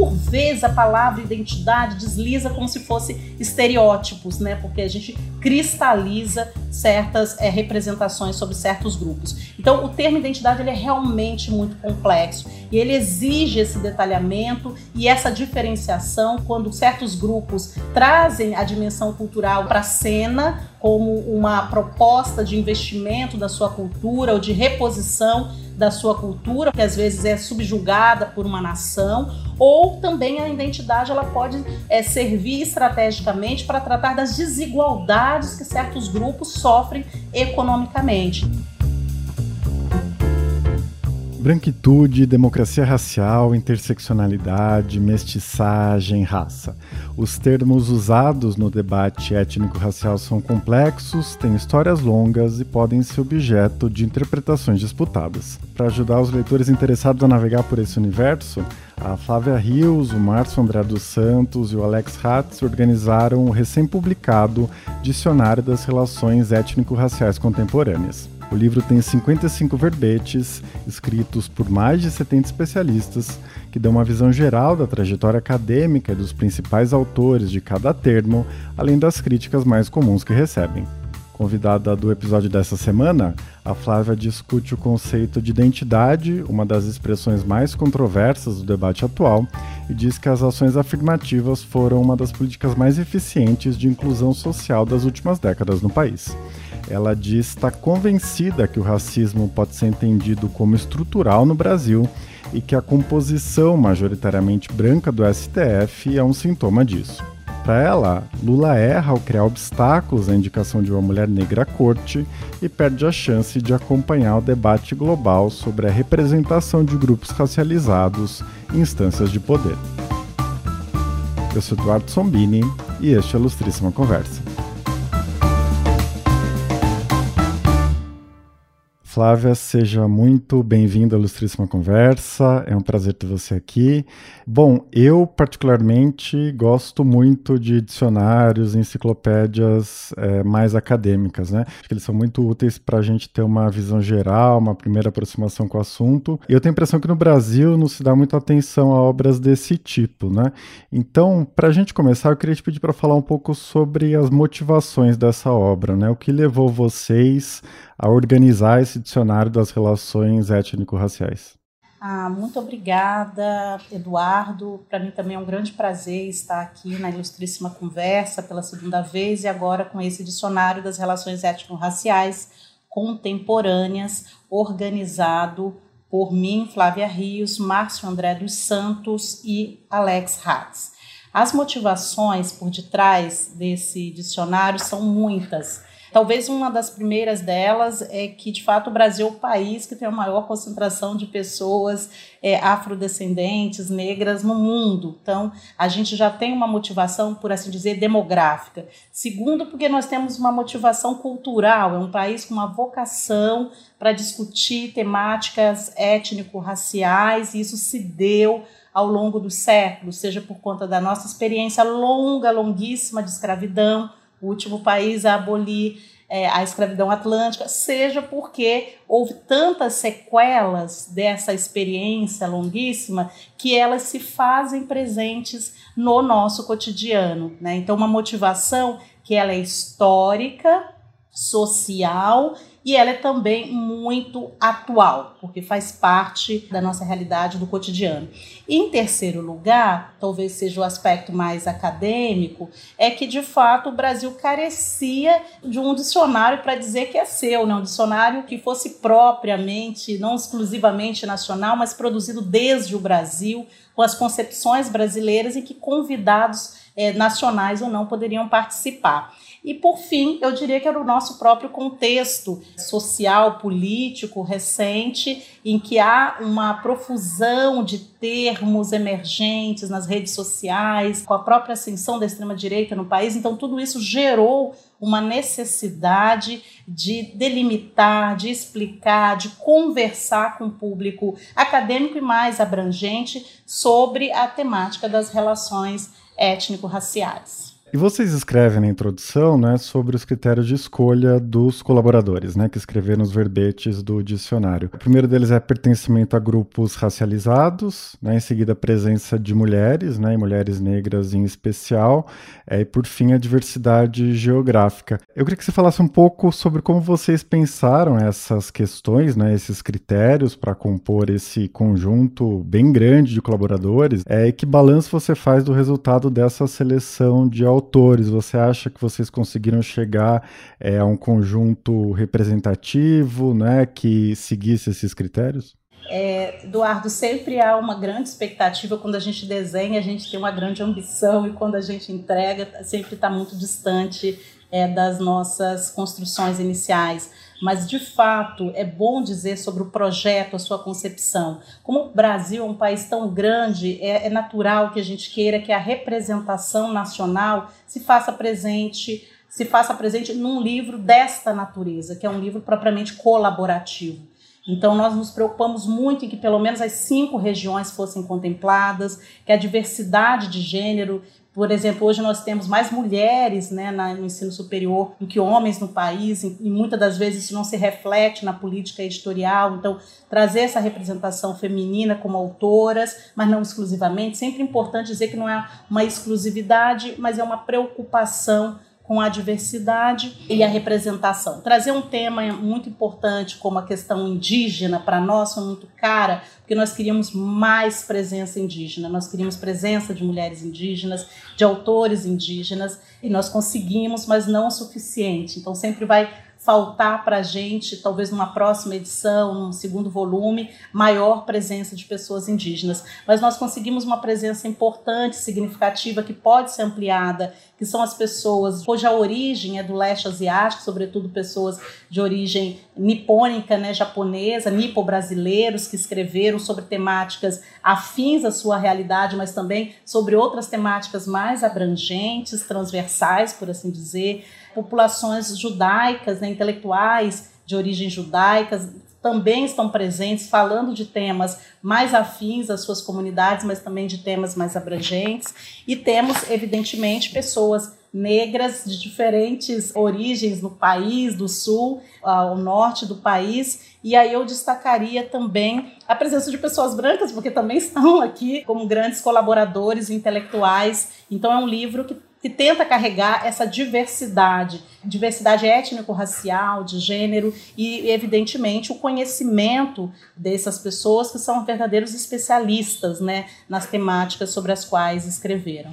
por vezes a palavra identidade desliza como se fosse estereótipos, né? Porque a gente cristaliza certas é, representações sobre certos grupos. Então, o termo identidade ele é realmente muito complexo e ele exige esse detalhamento e essa diferenciação quando certos grupos trazem a dimensão cultural para a cena como uma proposta de investimento da sua cultura ou de reposição da sua cultura, que às vezes é subjugada por uma nação, ou também a identidade ela pode é, servir estrategicamente para tratar das desigualdades que certos grupos sofrem economicamente. Branquitude, democracia racial, interseccionalidade, mestiçagem, raça. Os termos usados no debate étnico-racial são complexos, têm histórias longas e podem ser objeto de interpretações disputadas. Para ajudar os leitores interessados a navegar por esse universo, a Flávia Rios, o Márcio André dos Santos e o Alex Hatz organizaram o recém-publicado Dicionário das Relações Étnico-Raciais Contemporâneas. O livro tem 55 verbetes, escritos por mais de 70 especialistas, que dão uma visão geral da trajetória acadêmica e dos principais autores de cada termo, além das críticas mais comuns que recebem. Convidada do episódio dessa semana, a Flávia discute o conceito de identidade, uma das expressões mais controversas do debate atual, e diz que as ações afirmativas foram uma das políticas mais eficientes de inclusão social das últimas décadas no país. Ela diz estar convencida que o racismo pode ser entendido como estrutural no Brasil e que a composição majoritariamente branca do STF é um sintoma disso. Para ela, Lula erra ao criar obstáculos à indicação de uma mulher negra à corte e perde a chance de acompanhar o debate global sobre a representação de grupos racializados em instâncias de poder. Eu sou Eduardo Sombini e este é a Ilustríssima Conversa. Flávia, seja muito bem-vinda à Ilustríssima Conversa. É um prazer ter você aqui. Bom, eu particularmente gosto muito de dicionários, enciclopédias é, mais acadêmicas, né? Acho que eles são muito úteis para a gente ter uma visão geral, uma primeira aproximação com o assunto. E eu tenho a impressão que no Brasil não se dá muita atenção a obras desse tipo, né? Então, para a gente começar, eu queria te pedir para falar um pouco sobre as motivações dessa obra, né? O que levou vocês a organizar esse dicionário das relações étnico-raciais. Ah, muito obrigada, Eduardo. Para mim também é um grande prazer estar aqui na Ilustríssima Conversa pela segunda vez e agora com esse dicionário das relações étnico-raciais contemporâneas, organizado por mim, Flávia Rios, Márcio André dos Santos e Alex Hatz. As motivações por detrás desse dicionário são muitas. Talvez uma das primeiras delas é que, de fato, o Brasil é o país que tem a maior concentração de pessoas é, afrodescendentes, negras no mundo. Então, a gente já tem uma motivação, por assim dizer, demográfica. Segundo, porque nós temos uma motivação cultural, é um país com uma vocação para discutir temáticas étnico-raciais, e isso se deu ao longo dos séculos, seja por conta da nossa experiência longa, longuíssima de escravidão, o último país a abolir é, a escravidão atlântica, seja porque houve tantas sequelas dessa experiência longuíssima que elas se fazem presentes no nosso cotidiano. Né? Então, uma motivação que ela é histórica, social e ela é também muito atual, porque faz parte da nossa realidade do cotidiano. E, em terceiro lugar, talvez seja o aspecto mais acadêmico, é que de fato o Brasil carecia de um dicionário para dizer que é seu, né? um dicionário que fosse propriamente, não exclusivamente nacional, mas produzido desde o Brasil, com as concepções brasileiras e que convidados é, nacionais ou não poderiam participar. E, por fim, eu diria que era o nosso próprio contexto social, político recente, em que há uma profusão de termos emergentes nas redes sociais, com a própria ascensão da extrema-direita no país. Então, tudo isso gerou uma necessidade de delimitar, de explicar, de conversar com o público acadêmico e mais abrangente sobre a temática das relações étnico-raciais. E vocês escrevem na introdução né, sobre os critérios de escolha dos colaboradores, né, que escreveram os verbetes do dicionário. O primeiro deles é pertencimento a grupos racializados, né, em seguida a presença de mulheres, né, e mulheres negras em especial, é, e por fim a diversidade geográfica. Eu queria que você falasse um pouco sobre como vocês pensaram essas questões, né, esses critérios para compor esse conjunto bem grande de colaboradores, é, e que balanço você faz do resultado dessa seleção de autores autores, você acha que vocês conseguiram chegar é, a um conjunto representativo, né, que seguisse esses critérios? É, Eduardo, sempre há uma grande expectativa. Quando a gente desenha, a gente tem uma grande ambição. E quando a gente entrega, sempre está muito distante é, das nossas construções iniciais mas de fato é bom dizer sobre o projeto, a sua concepção. Como o Brasil é um país tão grande, é, é natural que a gente queira que a representação nacional se faça presente, se faça presente num livro desta natureza, que é um livro propriamente colaborativo. Então, nós nos preocupamos muito em que pelo menos as cinco regiões fossem contempladas, que a diversidade de gênero por exemplo, hoje nós temos mais mulheres né, no ensino superior do que homens no país, e muitas das vezes isso não se reflete na política editorial. Então, trazer essa representação feminina como autoras, mas não exclusivamente, sempre importante dizer que não é uma exclusividade, mas é uma preocupação com a diversidade e a representação. Trazer um tema muito importante como a questão indígena para nós muito cara, porque nós queríamos mais presença indígena, nós queríamos presença de mulheres indígenas, de autores indígenas, e nós conseguimos, mas não o suficiente. Então sempre vai faltar para a gente, talvez numa próxima edição, num segundo volume, maior presença de pessoas indígenas. Mas nós conseguimos uma presença importante, significativa, que pode ser ampliada, que são as pessoas cuja origem é do leste asiático, sobretudo pessoas de origem nipônica, né, japonesa, nipo-brasileiros, que escreveram sobre temáticas afins à sua realidade, mas também sobre outras temáticas mais abrangentes, transversais, por assim dizer populações judaicas, né, intelectuais de origem judaica, também estão presentes, falando de temas mais afins às suas comunidades, mas também de temas mais abrangentes. E temos, evidentemente, pessoas negras de diferentes origens no país, do sul ao norte do país. E aí eu destacaria também a presença de pessoas brancas, porque também estão aqui como grandes colaboradores intelectuais. Então é um livro que que tenta carregar essa diversidade, diversidade étnico-racial, de gênero e, evidentemente, o conhecimento dessas pessoas que são verdadeiros especialistas né, nas temáticas sobre as quais escreveram.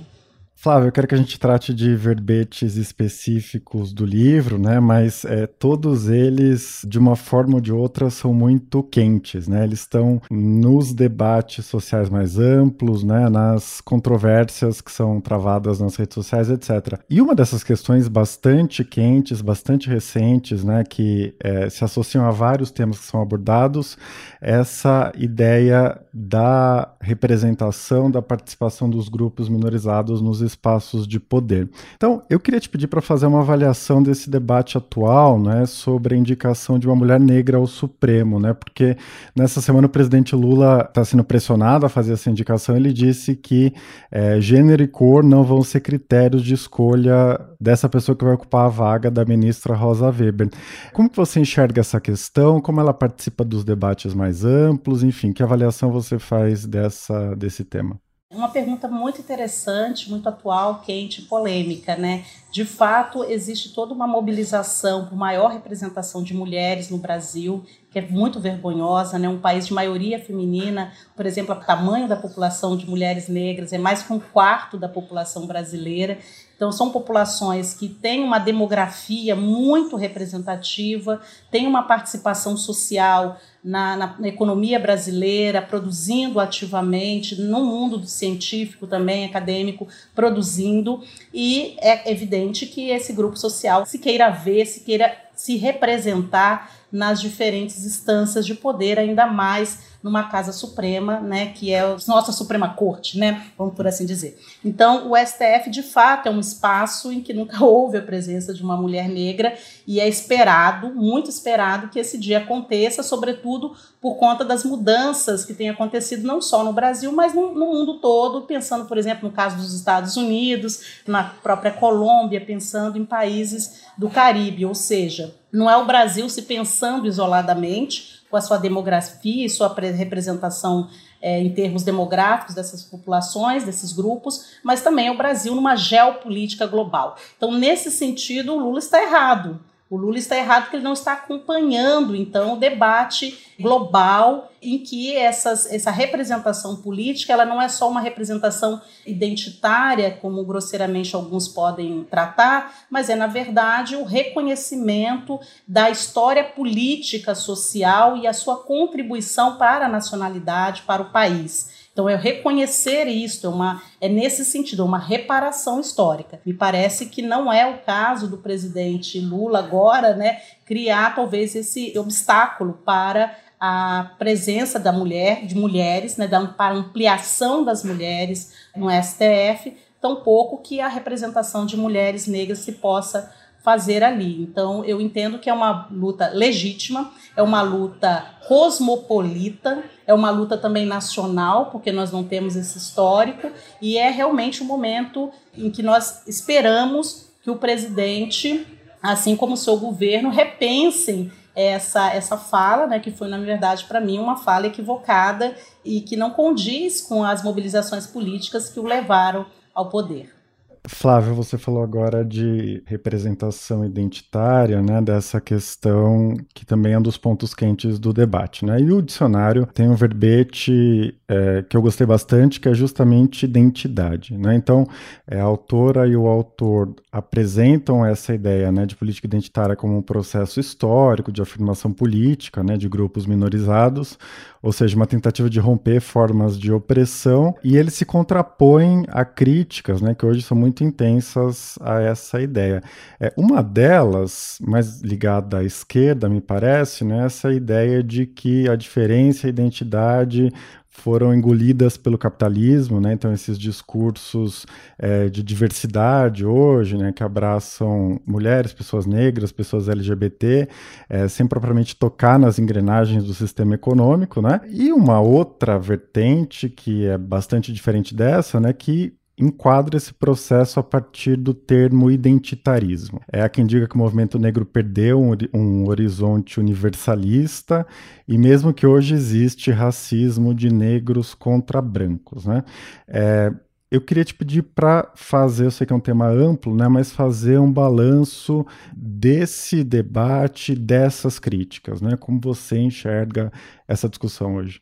Flávio, eu quero que a gente trate de verbetes específicos do livro, né? Mas é, todos eles, de uma forma ou de outra, são muito quentes, né? Eles estão nos debates sociais mais amplos, né? Nas controvérsias que são travadas nas redes sociais, etc. E uma dessas questões bastante quentes, bastante recentes, né? Que é, se associam a vários temas que são abordados, essa ideia da representação, da participação dos grupos minorizados nos espaços de poder. Então, eu queria te pedir para fazer uma avaliação desse debate atual, né, sobre a indicação de uma mulher negra ao Supremo, né, porque nessa semana o presidente Lula está sendo pressionado a fazer essa indicação. Ele disse que é, gênero e cor não vão ser critérios de escolha dessa pessoa que vai ocupar a vaga da ministra Rosa Weber. Como que você enxerga essa questão? Como ela participa dos debates mais amplos? Enfim, que avaliação você faz dessa, desse tema? Uma pergunta muito interessante, muito atual, quente, polêmica, né? De fato, existe toda uma mobilização por maior representação de mulheres no Brasil, que é muito vergonhosa, né? Um país de maioria feminina, por exemplo, o tamanho da população de mulheres negras é mais que um quarto da população brasileira. Então, são populações que têm uma demografia muito representativa, têm uma participação social na, na, na, economia brasileira, produzindo ativamente, no mundo científico também, acadêmico, produzindo, e é evidente que esse grupo social se queira ver, se queira se representar nas diferentes instâncias de poder, ainda mais numa casa suprema, né, que é a nossa Suprema Corte, né, vamos por assim dizer. Então, o STF de fato é um espaço em que nunca houve a presença de uma mulher negra e é esperado, muito esperado que esse dia aconteça, sobretudo por conta das mudanças que têm acontecido não só no Brasil, mas no, no mundo todo, pensando, por exemplo, no caso dos Estados Unidos, na própria Colômbia, pensando em países do Caribe, ou seja, não é o Brasil se pensando isoladamente, com a sua demografia e sua representação é, em termos demográficos dessas populações, desses grupos, mas também o Brasil numa geopolítica global. Então, nesse sentido, o Lula está errado. O Lula está errado porque ele não está acompanhando, então, o debate global em que essas, essa representação política ela não é só uma representação identitária, como grosseiramente alguns podem tratar, mas é, na verdade, o reconhecimento da história política, social e a sua contribuição para a nacionalidade, para o país. Então, é reconhecer isso, é, uma, é nesse sentido, é uma reparação histórica. Me parece que não é o caso do presidente Lula agora, né, criar talvez esse obstáculo para a presença da mulher, de mulheres, né, da, para ampliação das mulheres no STF, tampouco que a representação de mulheres negras se possa fazer ali. Então, eu entendo que é uma luta legítima, é uma luta cosmopolita, é uma luta também nacional, porque nós não temos esse histórico, e é realmente um momento em que nós esperamos que o presidente, assim como o seu governo, repensem essa, essa fala, né, que foi, na verdade, para mim, uma fala equivocada e que não condiz com as mobilizações políticas que o levaram ao poder. Flávio, você falou agora de representação identitária, né, dessa questão que também é um dos pontos quentes do debate, né? E o dicionário tem um verbete é, que eu gostei bastante, que é justamente identidade, né? Então, é, a autora e o autor apresentam essa ideia, né, de política identitária como um processo histórico de afirmação política, né, de grupos minorizados, ou seja, uma tentativa de romper formas de opressão, e eles se contrapõem a críticas, né, que hoje são muito intensas a essa ideia. É, uma delas, mais ligada à esquerda, me parece, né, essa ideia de que a diferença e a identidade foram engolidas pelo capitalismo, né? Então esses discursos é, de diversidade hoje, né, que abraçam mulheres, pessoas negras, pessoas LGBT, é, sem propriamente tocar nas engrenagens do sistema econômico, né? E uma outra vertente que é bastante diferente dessa, né, que enquadra esse processo a partir do termo identitarismo. É a quem diga que o movimento negro perdeu um, um, horizonte universalista e mesmo que hoje existe racismo de negros contra brancos, né? É, eu queria te pedir para fazer, eu sei que é um tema amplo, né, mas fazer um balanço desse debate, dessas críticas, né? Como você enxerga essa discussão hoje?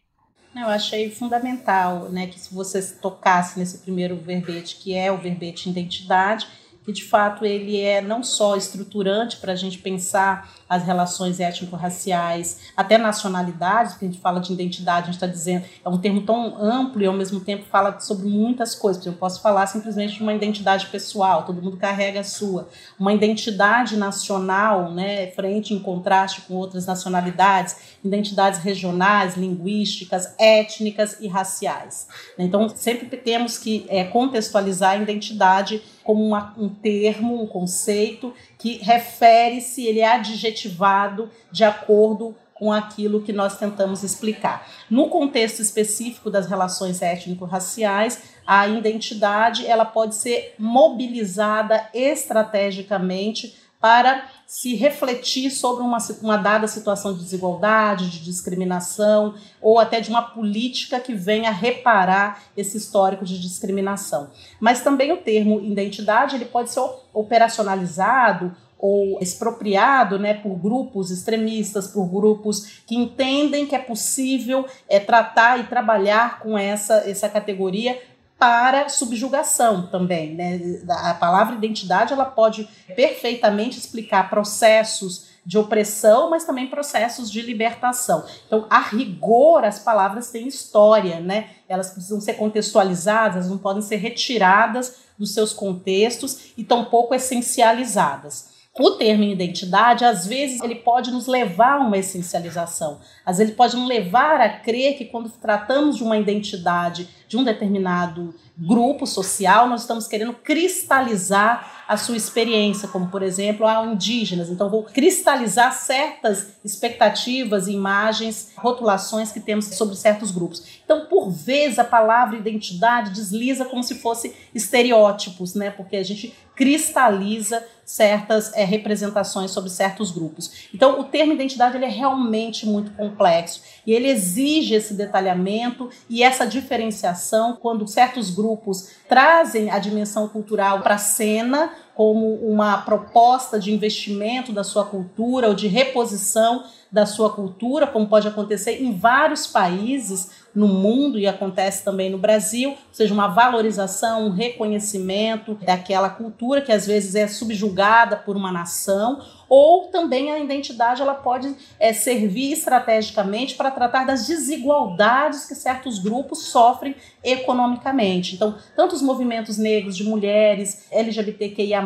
Eu achei fundamental né, que se você tocasse nesse primeiro verbete, que é o verbete identidade, que de fato ele é não só estruturante para a gente pensar as relações étnico-raciais, até nacionalidades, porque a gente fala de identidade, a gente está dizendo, é um termo tão amplo e ao mesmo tempo fala sobre muitas coisas. Eu posso falar simplesmente de uma identidade pessoal, todo mundo carrega a sua. Uma identidade nacional, né, frente em contraste com outras nacionalidades, identidades regionais, linguísticas, étnicas e raciais. Então, sempre temos que é, contextualizar a identidade como uma, um termo, um conceito que refere-se, ele é adjetivado de acordo com aquilo que nós tentamos explicar. No contexto específico das relações étnico-raciais, a identidade ela pode ser mobilizada estrategicamente para se refletir sobre uma, uma dada situação de desigualdade, de discriminação, ou até de uma política que venha reparar esse histórico de discriminação. Mas também o termo identidade ele pode ser operacionalizado ou expropriado né, por grupos extremistas, por grupos que entendem que é possível é, tratar e trabalhar com essa, essa categoria para subjugação também. Né? A palavra identidade ela pode perfeitamente explicar processos de opressão, mas também processos de libertação. Então, a rigor, as palavras têm história, né? Elas precisam ser contextualizadas, não podem ser retiradas dos seus contextos e tampouco essencializadas. O termo identidade, às vezes, ele pode nos levar a uma essencialização. Às vezes, ele pode nos levar a crer que quando tratamos de uma identidade de um determinado grupo social, nós estamos querendo cristalizar a sua experiência, como por exemplo, a indígenas. Então, vou cristalizar certas expectativas, imagens, rotulações que temos sobre certos grupos. Então, por vezes, a palavra identidade desliza como se fosse estereótipos, né? Porque a gente cristaliza certas é, representações sobre certos grupos. Então, o termo identidade ele é realmente muito complexo e ele exige esse detalhamento e essa diferenciação quando certos grupos trazem a dimensão cultural para a cena como uma proposta de investimento da sua cultura ou de reposição da sua cultura, como pode acontecer em vários países no mundo e acontece também no Brasil, ou seja, uma valorização, um reconhecimento daquela cultura que às vezes é subjugada por uma nação, ou também a identidade ela pode é, servir estrategicamente para tratar das desigualdades que certos grupos sofrem economicamente. Então, tanto os movimentos negros, de mulheres, LGBTQIA,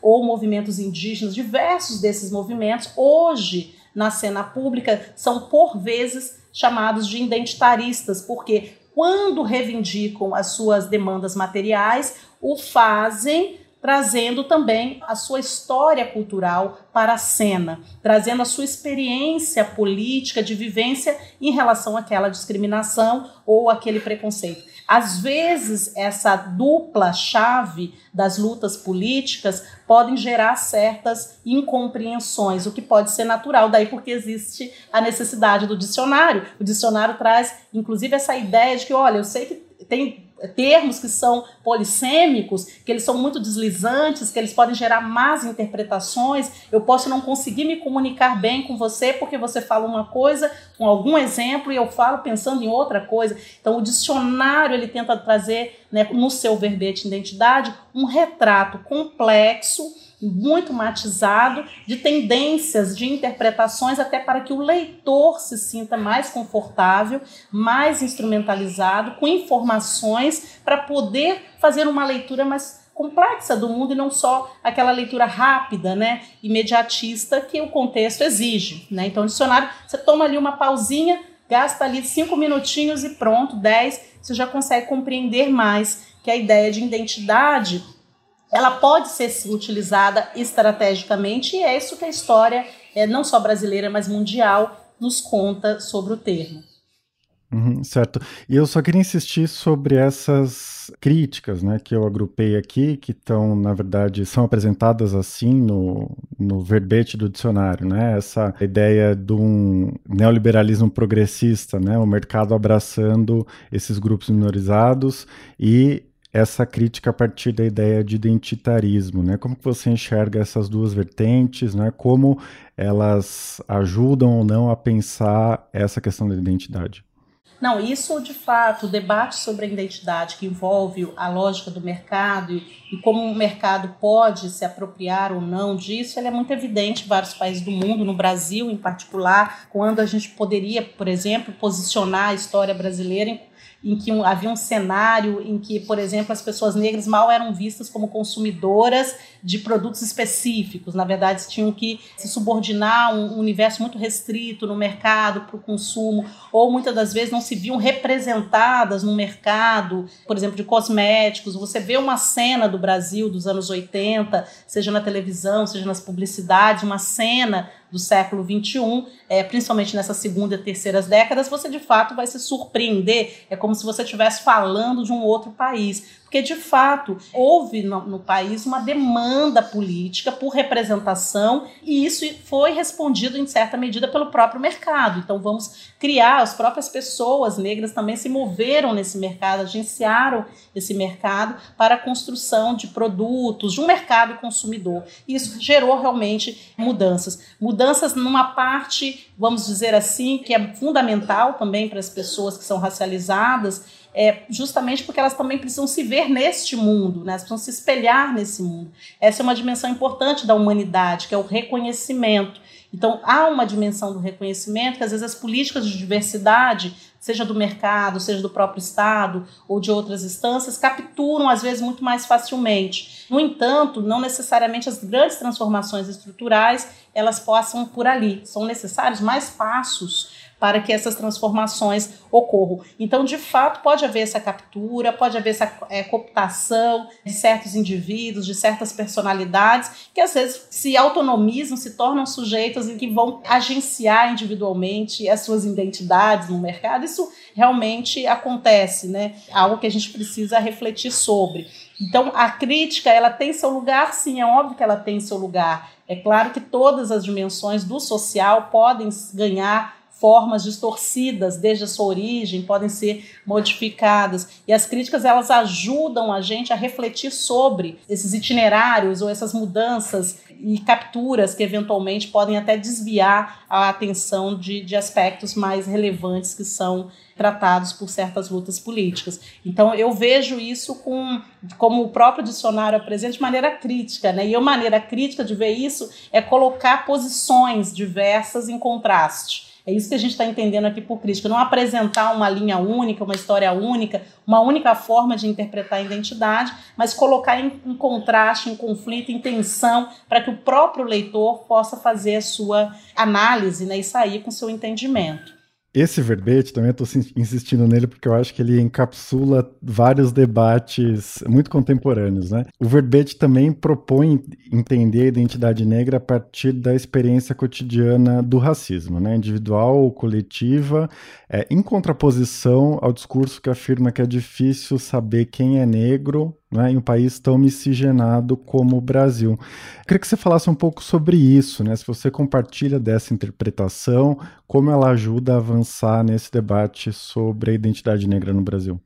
ou movimentos indígenas, diversos desses movimentos, hoje na cena pública são por vezes chamados de identitaristas, porque quando reivindicam as suas demandas materiais, o fazem trazendo também a sua história cultural para a cena, trazendo a sua experiência política de vivência em relação àquela discriminação ou aquele preconceito. Às vezes, essa dupla chave das lutas políticas podem gerar certas incompreensões, o que pode ser natural, daí porque existe a necessidade do dicionário. O dicionário traz, inclusive, essa ideia de que, olha, eu sei que tem termos que são polissêmicos, que eles são muito deslizantes, que eles podem gerar más interpretações. Eu posso não conseguir me comunicar bem com você porque você fala uma coisa com algum exemplo e eu falo pensando em outra coisa. Então, o dicionário ele tenta trazer, né, no seu verbete identidade, um retrato complexo muito matizado de tendências, de interpretações, até para que o leitor se sinta mais confortável, mais instrumentalizado, com informações para poder fazer uma leitura mais complexa do mundo e não só aquela leitura rápida, né, imediatista que o contexto exige, né? Então, dicionário, você toma ali uma pausinha, gasta ali cinco minutinhos e pronto, dez, você já consegue compreender mais que a ideia de identidade ela pode ser sim, utilizada estrategicamente e é isso que a história, é, não só brasileira, mas mundial, nos conta sobre o termo. Uhum, certo. E eu só queria insistir sobre essas críticas né, que eu agrupei aqui, que estão, na verdade, são apresentadas assim no, no verbete do dicionário. Né? Essa ideia de um neoliberalismo progressista, né? o mercado abraçando esses grupos minorizados e essa crítica a partir da ideia de identitarismo, né? Como que você enxerga essas duas vertentes, né? Como elas ajudam ou não a pensar essa questão da identidade? Não, isso de fato, o debate sobre a identidade que envolve a lógica do mercado e, e como o mercado pode se apropriar ou não disso, ele é muito evidente em vários países do mundo, no Brasil em particular, quando a gente poderia, por exemplo, posicionar a história brasileira em em que havia um cenário em que, por exemplo, as pessoas negras mal eram vistas como consumidoras de produtos específicos. Na verdade, tinham que se subordinar a um universo muito restrito no mercado para o consumo, ou muitas das vezes não se viam representadas no mercado, por exemplo, de cosméticos. Você vê uma cena do Brasil dos anos 80, seja na televisão, seja nas publicidades, uma cena do século XXI, é, principalmente nessas segunda e terceiras décadas, você de fato vai se surpreender. É como se você estivesse falando de um outro país porque de fato houve no, no, país uma demanda política por representação e isso foi respondido em certa medida pelo próprio mercado. Então vamos criar, as próprias pessoas negras também se moveram nesse mercado, agenciaram esse mercado para a construção de produtos, de um mercado consumidor. Isso gerou realmente mudanças. Mudanças numa parte, vamos dizer assim, que é fundamental também para as pessoas que são racializadas, é, justamente porque elas também precisam se ver neste mundo, né? elas precisam se espelhar nesse mundo. Essa é uma dimensão importante da humanidade, que é o reconhecimento. Então, há uma dimensão do reconhecimento que às vezes as políticas de diversidade, seja do mercado, seja do próprio Estado ou de outras instâncias, capturam às vezes muito mais facilmente. No entanto, não necessariamente as grandes transformações estruturais elas possam por ali. São necessários mais passos para que essas transformações ocorram. Então, de fato, pode haver essa captura, pode haver essa é, cooptação de certos indivíduos, de certas personalidades, que às vezes se autonomizam, se tornam sujeitos e que vão agenciar individualmente as suas identidades no mercado. Isso realmente acontece, né? Algo que a gente precisa refletir sobre. Então, a crítica, ela tem seu lugar, sim, é óbvio que ela tem seu lugar. É claro que todas as dimensões do social podem ganhar formas distorcidas desde a sua origem podem ser modificadas e as críticas elas ajudam a gente a refletir sobre esses itinerários ou essas mudanças e capturas que eventualmente podem até desviar a atenção de, de aspectos mais relevantes que são tratados por certas lutas políticas. Então eu vejo isso com, como o próprio dicionário apresenta de maneira crítica, né? E a maneira crítica de ver isso é colocar posições diversas em contraste. É isso que a gente está entendendo aqui por crítica. Não apresentar uma linha única, uma história única, uma única forma de interpretar a identidade, mas colocar em, em contraste, em conflito, em tensão, para que o próprio leitor possa fazer a sua análise né, e sair com seu entendimento. Esse verbete, também estou insistindo nele porque eu acho que ele encapsula vários debates muito contemporâneos, né? O verbete também propõe entender a identidade negra a partir da experiência cotidiana do racismo, né? Individual ou coletiva, é, em contraposição ao discurso que afirma que é difícil saber quem é negro né, em um país tão miscigenado como o Brasil. Eu queria que você falasse um pouco sobre isso, né, se você compartilha dessa interpretação, como ela ajuda a avançar nesse debate sobre a identidade negra no Brasil.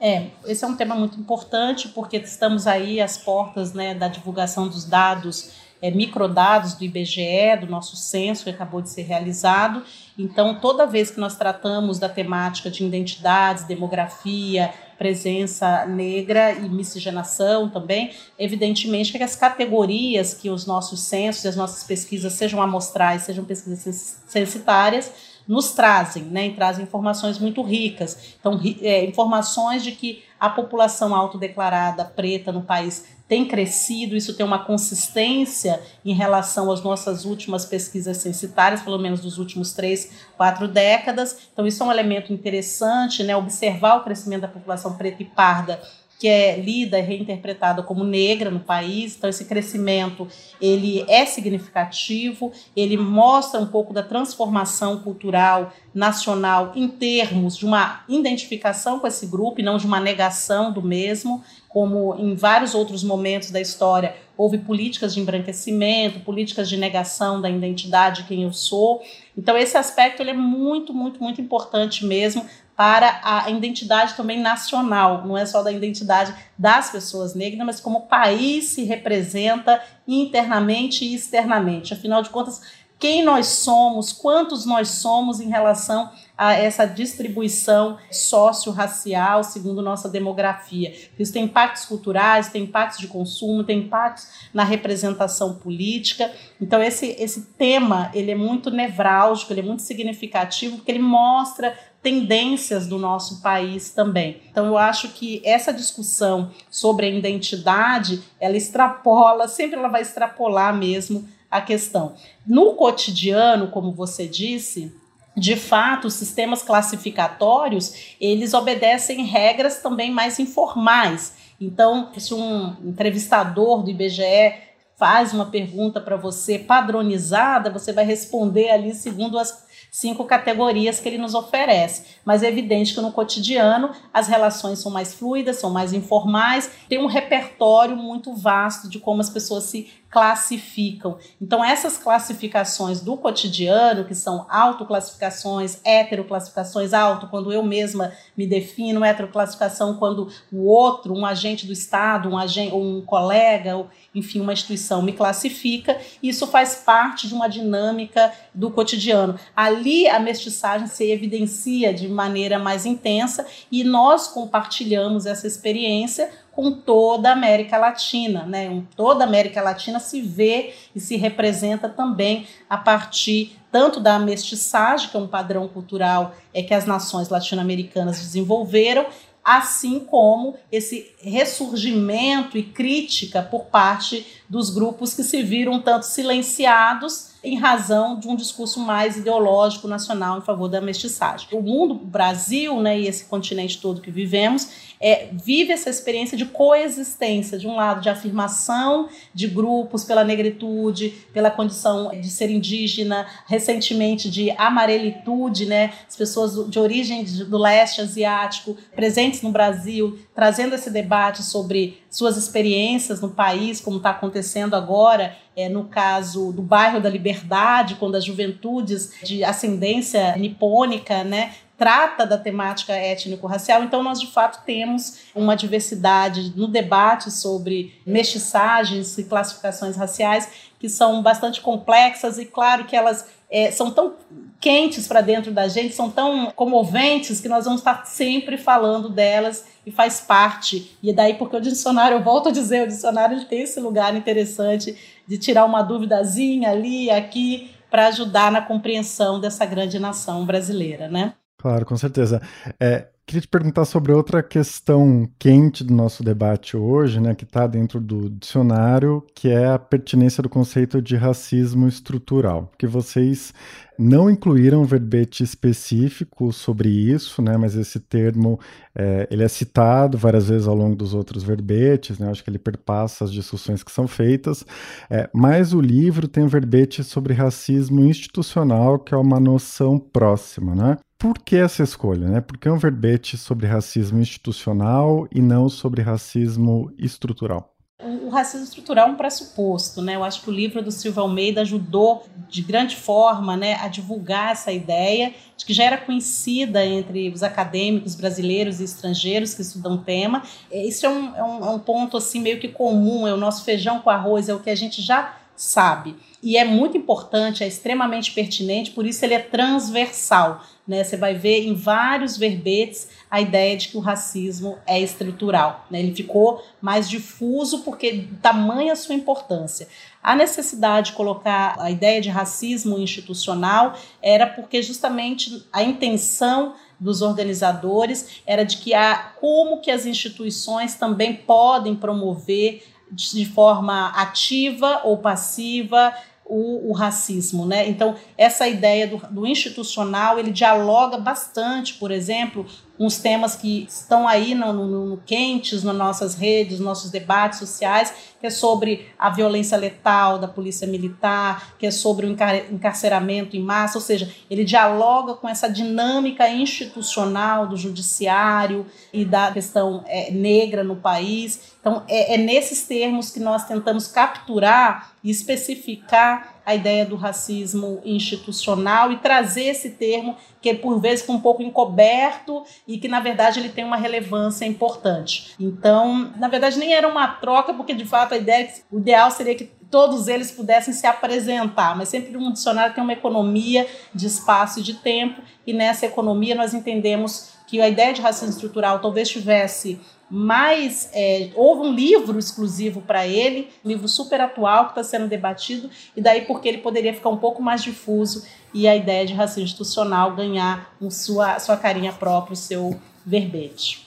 É, esse é um tema muito importante porque estamos aí às portas né, da divulgação dos dados é, microdados do IBGE, do nosso censo que acabou de ser realizado. Então, toda vez que nós tratamos da temática de identidades, demografia, presença negra e miscigenação também, evidentemente que as categorias que os nossos censos e as nossas pesquisas, sejam amostrais, sejam pesquisas censitárias, nos trazem, né, e trazem informações muito ricas. Então, é, informações de que a população autodeclarada preta no país tem crescido, isso tem uma consistência em relação às nossas últimas pesquisas censitárias, pelo menos dos últimos três, quatro décadas. Então, isso é um elemento interessante, né? Observar o crescimento da população preta e parda que é lida e reinterpretada como negra no país. Então esse crescimento ele é significativo, ele mostra um pouco da transformação cultural nacional em termos de uma identificação com esse grupo e não de uma negação do mesmo, como em vários outros momentos da história houve políticas de embranquecimento, políticas de negação da identidade quem eu sou. Então esse aspecto ele é muito, muito, muito importante mesmo para a identidade também nacional, não é só da identidade das pessoas negras, mas como o país se representa internamente e externamente. Afinal de contas, quem nós somos, quantos nós somos em relação a essa distribuição socio-racial segundo nossa demografia. Isso tem impactos culturais, tem impactos de consumo, tem impactos na representação política. Então esse, esse tema ele é muito nevrálgico, ele é muito significativo, porque ele mostra tendências do nosso país também. Então eu acho que essa discussão sobre a identidade, ela extrapola, sempre ela vai extrapolar mesmo a questão. No cotidiano, como você disse, de fato, os sistemas classificatórios, eles obedecem regras também mais informais. Então, se um entrevistador do IBGE faz uma pergunta para você padronizada, você vai responder ali segundo as cinco categorias que ele nos oferece. Mas é evidente que no cotidiano as relações são mais fluidas, são mais informais, tem um repertório muito vasto de como as pessoas se classificam. Então, essas classificações do cotidiano, que são autoclassificações, heteroclassificações, auto, quando eu mesma me defino, heteroclassificação, quando o outro, um agente do Estado, um, agente, um colega, ou, enfim, uma instituição me classifica, isso faz parte de uma dinâmica do cotidiano. Ali a mestiçagem se evidencia de maneira mais intensa e nós compartilhamos essa experiência com toda a América Latina, né? Toda a América Latina se vê e se representa também a partir tanto da mestiçagem, que é um padrão cultural é que as nações latino-americanas desenvolveram, assim como esse ressurgimento e crítica por parte dos grupos que se viram tanto silenciados em razão de um discurso mais ideológico nacional em favor da mestiçagem. O mundo, o Brasil, né, e esse continente todo que vivemos, é, vive essa experiência de coexistência, de um lado de afirmação de grupos pela negritude, pela condição de ser indígena, recentemente de amarelitude, né, as pessoas de origem do leste asiático presentes no Brasil, trazendo esse debate sobre suas experiências no país, como está acontecendo agora, é, no caso do bairro da Liberdade, quando as juventudes de ascendência nipônica né, trata da temática étnico-racial, então nós de fato temos uma diversidade no debate sobre mestiçagens e classificações raciais que são bastante complexas e claro que elas é, são tão quentes para dentro da gente, são tão comoventes que nós vamos estar sempre falando delas e faz parte. E daí porque o dicionário, eu volto a dizer, o dicionário ele tem esse lugar interessante de tirar uma duvidazinha ali, aqui, para ajudar na compreensão dessa grande nação brasileira, né? Claro, com certeza. É, queria te perguntar sobre outra questão quente do nosso debate hoje, né, que está dentro do dicionário, que é a pertinência do conceito de racismo estrutural, que vocês não incluíram um verbete específico sobre isso, né, mas esse termo é, ele é citado várias vezes ao longo dos outros verbetes, né, acho que ele perpassa as discussões que são feitas, é, mas o livro tem um verbete sobre racismo institucional, que é uma noção próxima, né? Por que essa escolha? Né? Por que um verbete sobre racismo institucional e não sobre racismo estrutural? O racismo estrutural é um pressuposto, né? Eu acho que o livro do Silvio Almeida ajudou de grande forma, né, a divulgar essa ideia de que já era conhecida entre os acadêmicos brasileiros e estrangeiros que estudam o tema. Isso é um, é um, é um ponto assim meio que comum, é o nosso feijão com arroz, é o que a gente já sabe. E é muito importante, é extremamente pertinente, por isso ele é transversal. Né? Você vai ver em vários verbetes a ideia de que o racismo é estrutural. Né? Ele ficou mais difuso porque tamanha a sua importância. A necessidade de colocar a ideia de racismo institucional era porque justamente a intenção dos organizadores era de que a, como que as instituições também podem promover de forma ativa ou passiva o, o, racismo, né? Então essa ideia do, do, institucional ele dialoga bastante, por exemplo, uns temas que estão aí no, no, no, quentes nas nossas redes, nos nossos debates sociais, que é sobre a violência letal da polícia militar, que é sobre o encarceramento em massa, ou seja, ele dialoga com essa dinâmica institucional do judiciário e da questão é, negra no país. Então, é, é nesses termos que nós tentamos capturar e especificar a ideia do racismo institucional e trazer esse termo que por vezes fica um pouco encoberto e que na verdade ele tem uma relevância importante. Então, na verdade nem era uma troca porque de fato a ideia o ideal seria que todos eles pudessem se apresentar, mas sempre um dicionário tem uma economia de espaço e de tempo e nessa economia nós entendemos que a ideia de racismo estrutural talvez tivesse mas é, houve um livro exclusivo para ele, livro super atual que está sendo debatido, e daí porque ele poderia ficar um pouco mais difuso e a ideia de racismo institucional ganhar um sua, sua carinha própria, o seu verbete.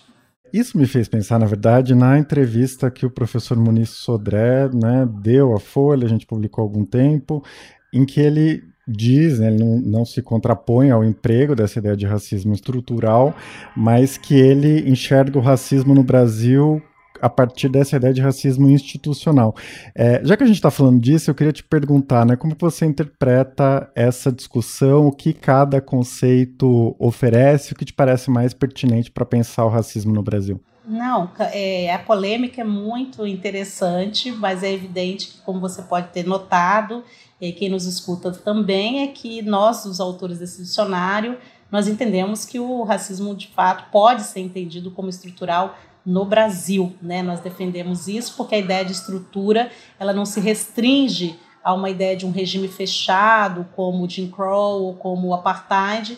Isso me fez pensar, na verdade, na entrevista que o professor Muniz Sodré né, deu à Folha, a gente publicou há algum tempo, em que ele diz, né, ele não, não, se contrapõe ao emprego dessa ideia de racismo estrutural, mas que ele enxerga o racismo no Brasil a partir dessa ideia de racismo institucional. É, já que a gente está falando disso, eu queria te perguntar, né, como você interpreta essa discussão, o que cada conceito oferece, o que te parece mais pertinente para pensar o racismo no Brasil? Não, é, a polêmica é muito interessante, mas é evidente que, como você pode ter notado, e quem nos escuta também, é que nós, os autores desse dicionário, nós entendemos que o racismo, de fato, pode ser entendido como estrutural no Brasil. Né? Nós defendemos isso porque a ideia de estrutura ela não se restringe a uma ideia de um regime fechado, como o Jim Crow ou como o Apartheid,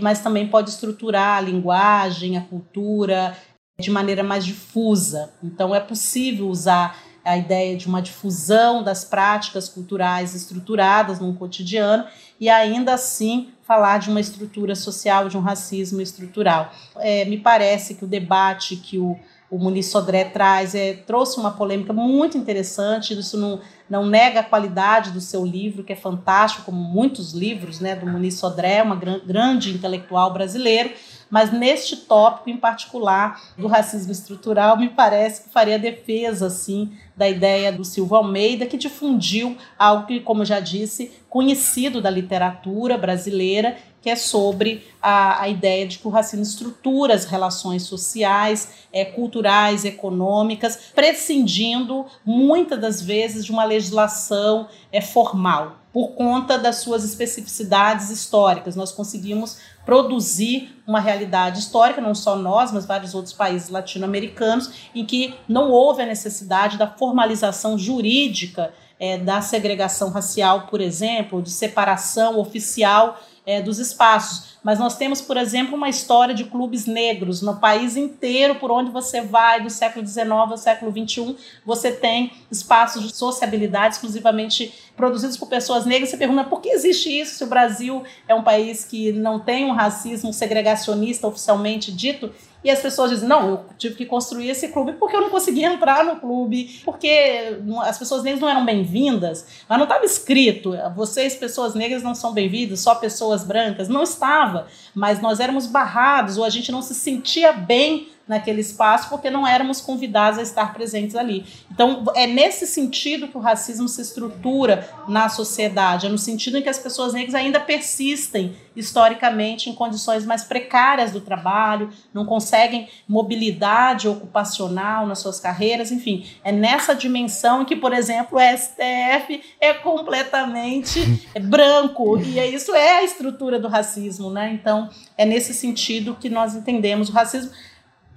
mas também pode estruturar a linguagem, a cultura, de maneira mais difusa. Então, é possível usar a ideia de uma difusão das práticas culturais estruturadas no cotidiano e ainda assim falar de uma estrutura social, de um racismo estrutural. É, me parece que o debate que o, o Muniz Sodré traz é, trouxe uma polêmica muito interessante, isso não, não nega a qualidade do seu livro, que é fantástico, como muitos livros né, do Muniz Sodré, uma gran, grande intelectual brasileiro, mas neste tópico em particular do racismo estrutural, me parece que faria defesa assim da ideia do Silvio Almeida, que difundiu algo que, como eu já disse, conhecido da literatura brasileira, que é sobre a, a ideia de que o racismo estrutura as relações sociais, é, culturais, econômicas, prescindindo muitas das vezes de uma legislação é, formal por conta das suas especificidades históricas. Nós conseguimos produzir uma realidade histórica, não só nós, mas vários outros países latino-americanos, em que não houve a necessidade da formalização jurídica é, da segregação racial, por exemplo, de separação oficial é, dos espaços. Mas nós temos, por exemplo, uma história de clubes negros no país inteiro, por onde você vai, do século XIX ao século XXI, você tem espaços de sociabilidade exclusivamente produzidos por pessoas negras. Você pergunta por que existe isso se o Brasil é um país que não tem um racismo segregacionista oficialmente dito? E as pessoas dizem: não, eu tive que construir esse clube porque eu não conseguia entrar no clube, porque as pessoas negras não eram bem-vindas. Mas não estava escrito: vocês, pessoas negras, não são bem-vindas, só pessoas brancas. Não estava. Mas nós éramos barrados, ou a gente não se sentia bem naquele espaço porque não éramos convidados a estar presentes ali. Então, é nesse sentido que o racismo se estrutura na sociedade, é no sentido em que as pessoas negras ainda persistem historicamente em condições mais precárias do trabalho, não conseguem mobilidade ocupacional nas suas carreiras, enfim, é nessa dimensão que, por exemplo, o STF é completamente branco e isso é a estrutura do racismo, né? Então, é nesse sentido que nós entendemos o racismo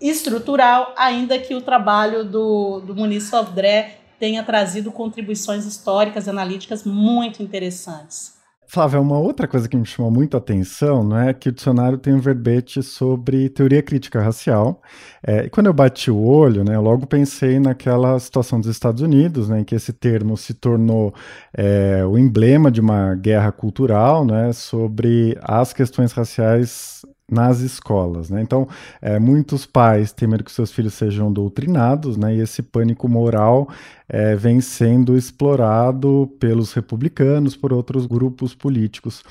estrutural, ainda que o trabalho do, do Muniz Sodré tenha trazido contribuições históricas, analíticas muito interessantes. Flávia, uma outra coisa que me chamou muito a atenção não é que o dicionário tem um verbete sobre teoria crítica racial. É, e quando eu bati o olho, né, eu logo pensei naquela situação dos Estados Unidos, né, em que esse termo se tornou é, o emblema de uma guerra cultural né, sobre as questões raciais nas escolas, né? Então, é, muitos pais medo que seus filhos sejam doutrinados, né? E esse pânico moral é, vem sendo explorado pelos republicanos, por outros grupos políticos.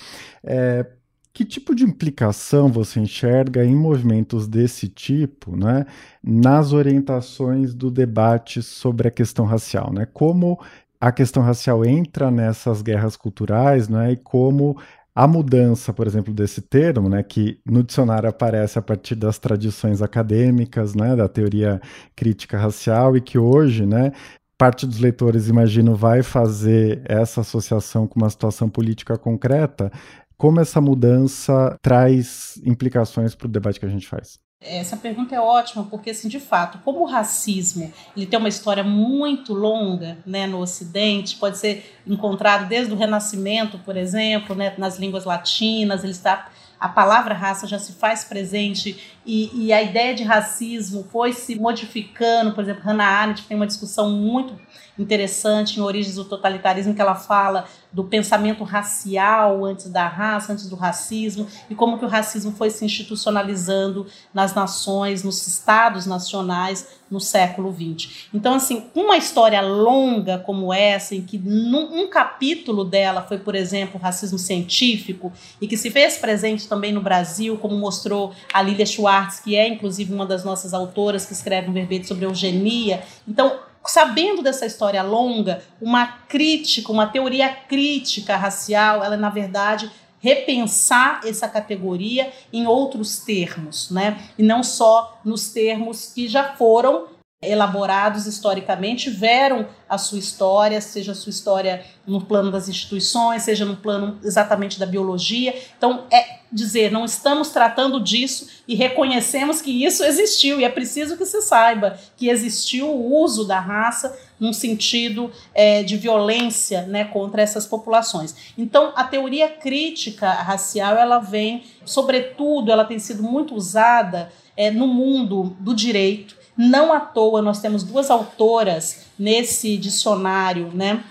É, que tipo de implicação você enxerga em movimentos desse tipo, né, nas orientações do debate sobre a questão racial, né? Como a questão racial entra nessas guerras culturais, né, e como a mudança, por exemplo, desse termo, né, que no dicionário aparece a partir das tradições acadêmicas, né, da teoria crítica racial e que hoje, né, parte dos leitores, imagino, vai fazer essa associação com uma situação política concreta, como essa mudança traz implicações para o debate que a gente faz? Essa pergunta é ótima, porque, assim, de fato, como o racismo ele tem uma história muito longa né, no Ocidente, pode ser encontrado desde o Renascimento, por exemplo, né, nas línguas latinas, ele está a palavra raça já se faz presente e, e, a ideia de racismo foi se modificando. Por exemplo, Hannah Arendt tem uma discussão muito interessante em Origens do Totalitarismo, que ela fala do pensamento racial antes da raça, antes do racismo, e como que o racismo foi se institucionalizando nas nações, nos estados nacionais no século XX. Então, assim, uma história longa como essa, em que num, um capítulo dela foi, por exemplo, o racismo científico, e que se fez presente também no Brasil, como mostrou a Lilia Schwartz, que é inclusive uma das nossas autoras que escreve um verbete sobre eugenia. Então, sabendo dessa história longa, uma crítica, uma teoria crítica racial, ela na verdade repensar essa categoria em outros termos, né? E não só nos termos que já foram elaborados historicamente tiveram a sua história, seja a sua história no plano das instituições, seja no plano exatamente da biologia. Então, é dizer, não estamos tratando disso e reconhecemos que isso existiu, e é preciso que se saiba que existiu o uso da raça num sentido é, de violência né, contra essas populações. Então, a teoria crítica racial, ela vem, sobretudo, ela tem sido muito usada é, no mundo do direito, não à toa, nós temos duas autoras nesse dicionário, né?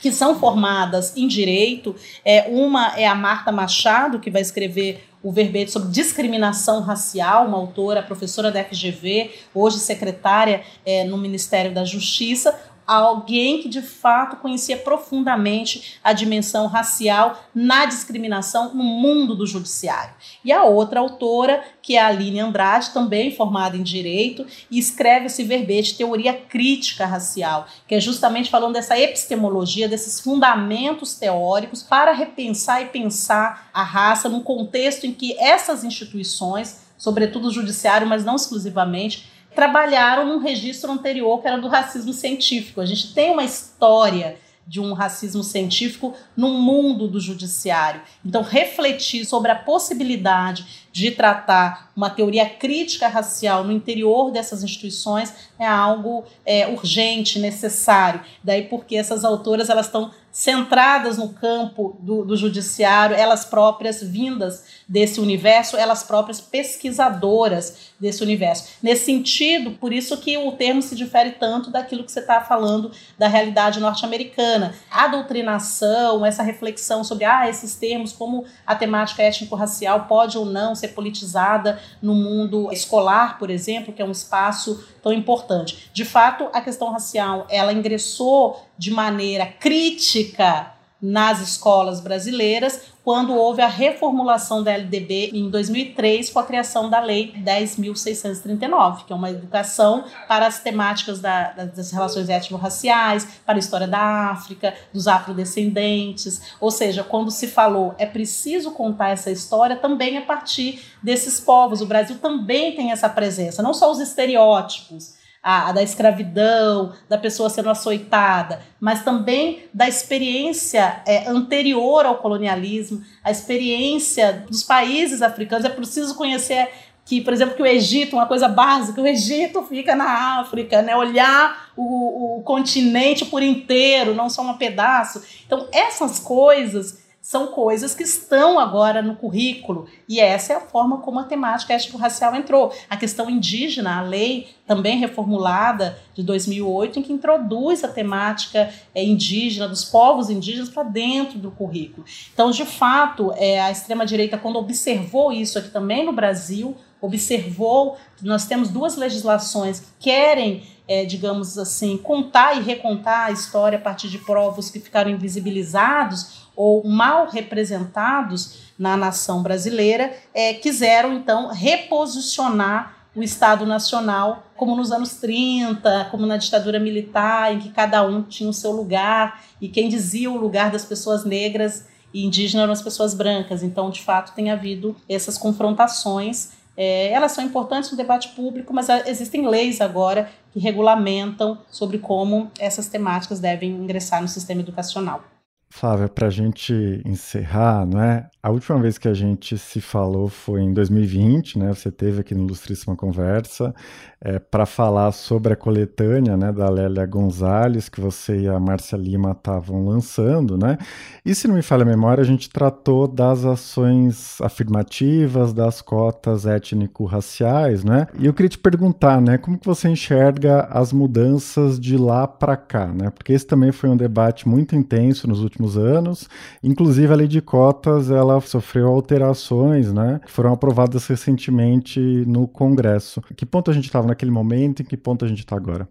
Que são formadas em direito. É, uma é a Marta Machado, que vai escrever o verbete sobre discriminação racial, uma autora, professora da FGV, hoje secretária é, no Ministério da Justiça alguém que de fato conhecia profundamente a dimensão racial na discriminação no mundo do judiciário. E a outra autora, que é a Aline Andrade, também formada em direito, e escreve esse verbete Teoria Crítica Racial, que é justamente falando dessa epistemologia, desses fundamentos teóricos para repensar e pensar a raça num contexto em que essas instituições, sobretudo o judiciário, mas não exclusivamente, trabalharam num registro anterior que era do racismo científico. A gente tem uma história de um racismo científico no mundo do judiciário. Então, refletir sobre a possibilidade de tratar uma teoria crítica racial no interior dessas instituições é algo é, urgente, necessário. Daí porque essas autoras elas estão centradas no campo do, do judiciário, elas próprias vindas desse universo, elas próprias pesquisadoras desse universo. Nesse sentido, por isso que o termo se difere tanto daquilo que você está falando da realidade norte-americana. A doutrinação, essa reflexão sobre ah, esses termos, como a temática étnico-racial pode ou não ser politizada no mundo escolar, por exemplo, que é um espaço tão importante. De fato, a questão racial, ela ingressou de maneira crítica nas escolas brasileiras, quando houve a reformulação da LDB em 2003 com a criação da Lei 10.639, que é uma educação para as temáticas da, das relações étnico-raciais, para a história da África, dos afrodescendentes. Ou seja, quando se falou é preciso contar essa história também a partir desses povos. O Brasil também tem essa presença, não só os estereótipos a, a, da escravidão, da pessoa sendo açoitada, mas também da experiência é, anterior ao colonialismo, a experiência dos países africanos. É preciso conhecer que, por exemplo, que o Egito, uma coisa básica, o Egito fica na África, né? olhar o, o continente por inteiro, não só um pedaço. Então, essas coisas são coisas que estão agora no currículo. E essa é a forma como a temática étnico-racial entrou. A questão indígena, a lei também reformulada de 2008, em que introduz a temática é, indígena, dos povos indígenas, para dentro do currículo. Então, de fato, é, a extrema-direita, quando observou isso aqui também no Brasil, observou que nós temos duas legislações que querem é, digamos assim, contar e recontar a história a partir de provos que ficaram invisibilizados ou mal representados na nação brasileira, é, quiseram então reposicionar o Estado Nacional como nos anos 30, como na ditadura militar, em que cada um tinha o seu lugar e quem dizia o lugar das pessoas negras e indígenas eram as pessoas brancas. Então, de fato, tem havido essas confrontações. É, elas são importantes no debate público, mas existem leis agora que regulamentam sobre como essas temáticas devem ingressar no sistema educacional. Flávia, para a gente encerrar, não é? A última vez que a gente se falou foi em 2020, né? Você teve aqui no Ilustríssima Conversa é, para falar sobre a coletânea né, da Lélia Gonzalez, que você e a Márcia Lima estavam lançando, né? E se não me falha a memória, a gente tratou das ações afirmativas, das cotas étnico-raciais, né? E eu queria te perguntar, né? Como que você enxerga as mudanças de lá para cá, né? Porque esse também foi um debate muito intenso nos últimos anos. Inclusive, a lei de cotas ela sofreu alterações, né? Que foram aprovadas recentemente no Congresso. Que ponto a gente estava naquele momento e que ponto a gente está agora?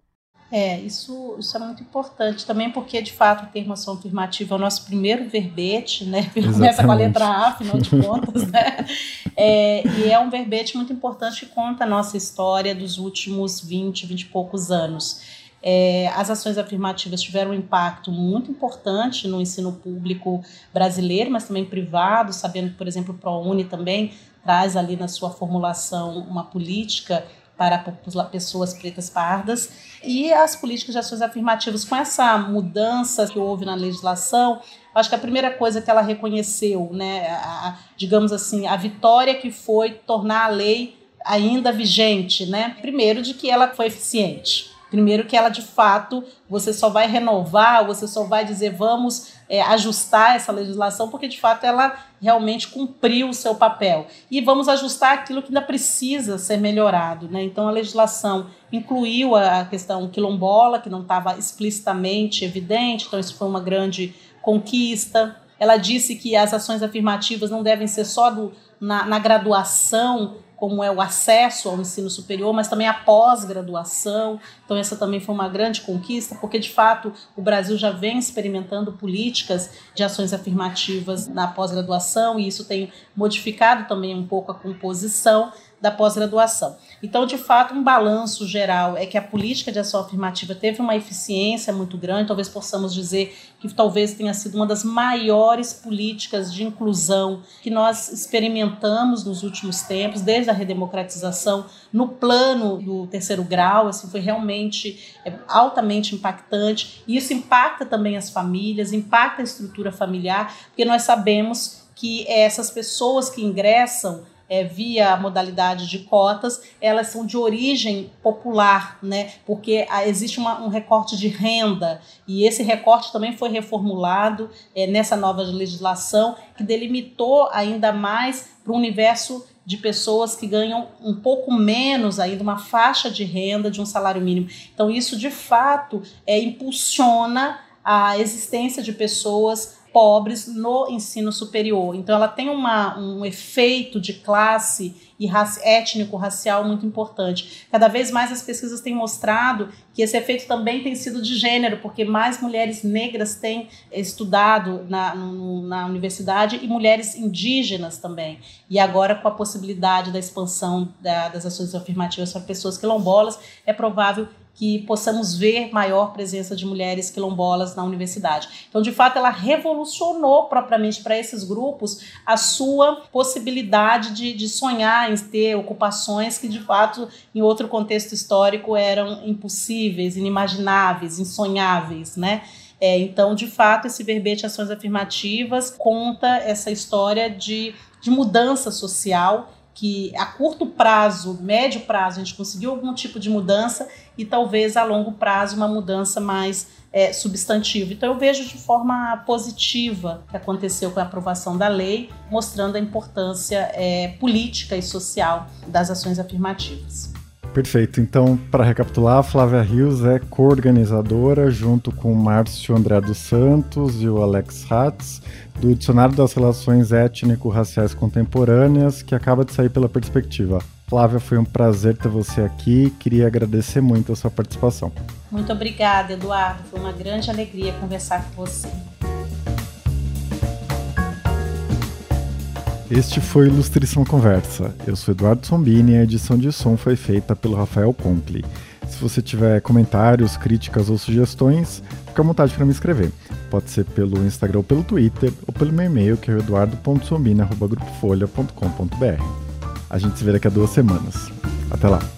É, isso, isso é muito importante também, porque de fato o termo ação afirmativa é o nosso primeiro verbete, né? Começa com a letra A, afinal de contas, né? É, e é um verbete muito importante que conta a nossa história dos últimos 20, 20 e poucos anos. É, as ações afirmativas tiveram um impacto muito importante no ensino público brasileiro, mas também privado, sabendo que, por exemplo, o ProUni também traz ali na sua formulação uma política para pessoas pretas pardas. E as políticas de ações afirmativas com essa mudança que houve na legislação acho que a primeira coisa que ela reconheceu né a, digamos assim a vitória que foi tornar a lei ainda vigente né primeiro de que ela foi eficiente Primeiro que ela de fato, você só vai renovar, você só vai dizer vamos é, ajustar essa legislação, porque de fato ela realmente cumpriu o seu papel. E vamos ajustar aquilo que ainda precisa ser melhorado. Né? Então a legislação incluiu a questão quilombola, que não estava explicitamente evidente, então isso foi uma grande conquista. Ela disse que as ações afirmativas não devem ser só do, na, na graduação como é o acesso ao ensino superior, mas também a pós-graduação. Então, essa também foi uma grande conquista, porque de fato o Brasil já vem experimentando políticas de ações afirmativas na pós-graduação, e isso tem modificado também um pouco a composição da pós-graduação. Então, de fato, um balanço geral é que a política de ação afirmativa teve uma eficiência muito grande, talvez possamos dizer que talvez tenha sido uma das maiores políticas de inclusão que nós experimentamos nos últimos tempos, desde a redemocratização, no plano do terceiro grau, assim, foi realmente é, altamente impactante. E isso impacta também as famílias, impacta a estrutura familiar, porque nós sabemos que essas pessoas que ingressam é, via a modalidade de cotas, elas são de origem popular, né? porque ah, existe uma, um recorte de renda e esse recorte também foi reformulado é, nessa nova legislação que delimitou ainda mais para o universo de pessoas que ganham um pouco menos ainda, uma faixa de renda de um salário mínimo. Então, isso de fato é, impulsiona a existência de pessoas pobres no ensino superior. Então, ela tem uma, um efeito de classe e étnico-racial muito importante. Cada vez mais as pesquisas têm mostrado que esse efeito também tem sido de gênero, porque mais mulheres negras têm estudado na, na universidade e mulheres indígenas também. E agora, com a possibilidade da expansão da, das ações afirmativas para pessoas quilombolas, é provável que possamos ver maior presença de mulheres quilombolas na universidade. Então, de fato, ela revolucionou propriamente para esses grupos a sua possibilidade de, de sonhar em ter ocupações que, de fato, em outro contexto histórico eram impossíveis, inimagináveis, insonháveis, né? É, então, de fato, esse verbete Ações Afirmativas conta essa história de, de mudança social que a curto prazo, médio prazo, a gente conseguiu algum tipo de mudança e talvez a longo prazo uma mudança mais é, substantiva. Então eu vejo de forma positiva o que aconteceu com a aprovação da lei, mostrando a importância é, política e social das ações afirmativas. Perfeito. Então, para recapitular, a Flávia Rios é coorganizadora, junto com o Márcio André dos Santos e o Alex Hatz, do Dicionário das Relações Étnico-Raciais Contemporâneas, que acaba de sair pela perspectiva. Flávia, foi um prazer ter você aqui. Queria agradecer muito a sua participação. Muito obrigada, Eduardo. Foi uma grande alegria conversar com você. Este foi Ilustríssima Conversa. Eu sou Eduardo Sombini e a edição de som foi feita pelo Rafael Conkle. Se você tiver comentários, críticas ou sugestões, fique à vontade para me escrever. Pode ser pelo Instagram ou pelo Twitter, ou pelo meu e-mail, que é eduardo.sombini.grupofolha.com.br. A gente se vê daqui a duas semanas. Até lá!